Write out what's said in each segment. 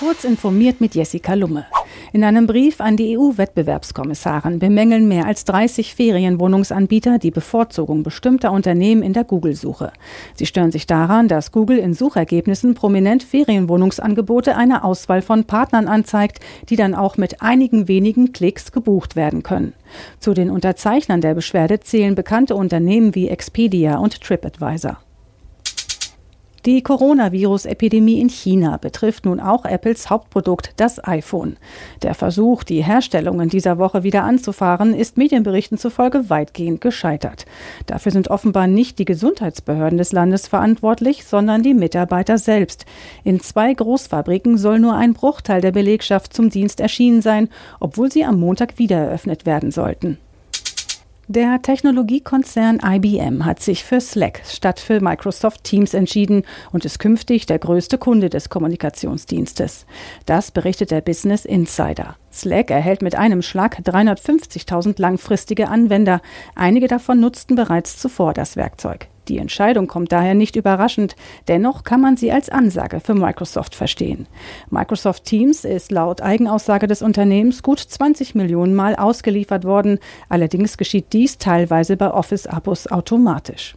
Kurz informiert mit Jessica Lumme. In einem Brief an die EU-Wettbewerbskommissarin bemängeln mehr als 30 Ferienwohnungsanbieter die Bevorzugung bestimmter Unternehmen in der Google-Suche. Sie stören sich daran, dass Google in Suchergebnissen prominent Ferienwohnungsangebote einer Auswahl von Partnern anzeigt, die dann auch mit einigen wenigen Klicks gebucht werden können. Zu den Unterzeichnern der Beschwerde zählen bekannte Unternehmen wie Expedia und TripAdvisor. Die Coronavirus-Epidemie in China betrifft nun auch Apples Hauptprodukt, das iPhone. Der Versuch, die Herstellung in dieser Woche wieder anzufahren, ist Medienberichten zufolge weitgehend gescheitert. Dafür sind offenbar nicht die Gesundheitsbehörden des Landes verantwortlich, sondern die Mitarbeiter selbst. In zwei Großfabriken soll nur ein Bruchteil der Belegschaft zum Dienst erschienen sein, obwohl sie am Montag wieder eröffnet werden sollten. Der Technologiekonzern IBM hat sich für Slack statt für Microsoft Teams entschieden und ist künftig der größte Kunde des Kommunikationsdienstes. Das berichtet der Business Insider. Slack erhält mit einem Schlag 350.000 langfristige Anwender. Einige davon nutzten bereits zuvor das Werkzeug. Die Entscheidung kommt daher nicht überraschend, dennoch kann man sie als Ansage für Microsoft verstehen. Microsoft Teams ist laut Eigenaussage des Unternehmens gut 20 Millionen Mal ausgeliefert worden, allerdings geschieht dies teilweise bei Office-Abos automatisch.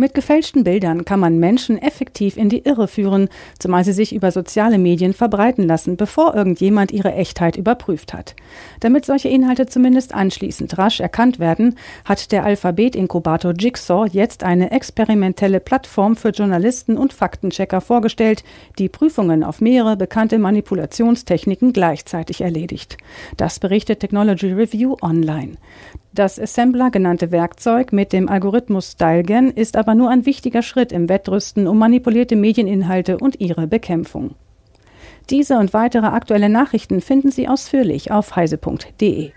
Mit gefälschten Bildern kann man Menschen effektiv in die Irre führen, zumal sie sich über soziale Medien verbreiten lassen, bevor irgendjemand ihre Echtheit überprüft hat. Damit solche Inhalte zumindest anschließend rasch erkannt werden, hat der Alphabet-Inkubator Jigsaw jetzt eine experimentelle Plattform für Journalisten und Faktenchecker vorgestellt, die Prüfungen auf mehrere bekannte Manipulationstechniken gleichzeitig erledigt. Das berichtet Technology Review online. Das Assembler genannte Werkzeug mit dem Algorithmus StyleGAN ist aber nur ein wichtiger Schritt im Wettrüsten um manipulierte Medieninhalte und ihre Bekämpfung. Diese und weitere aktuelle Nachrichten finden Sie ausführlich auf heise.de.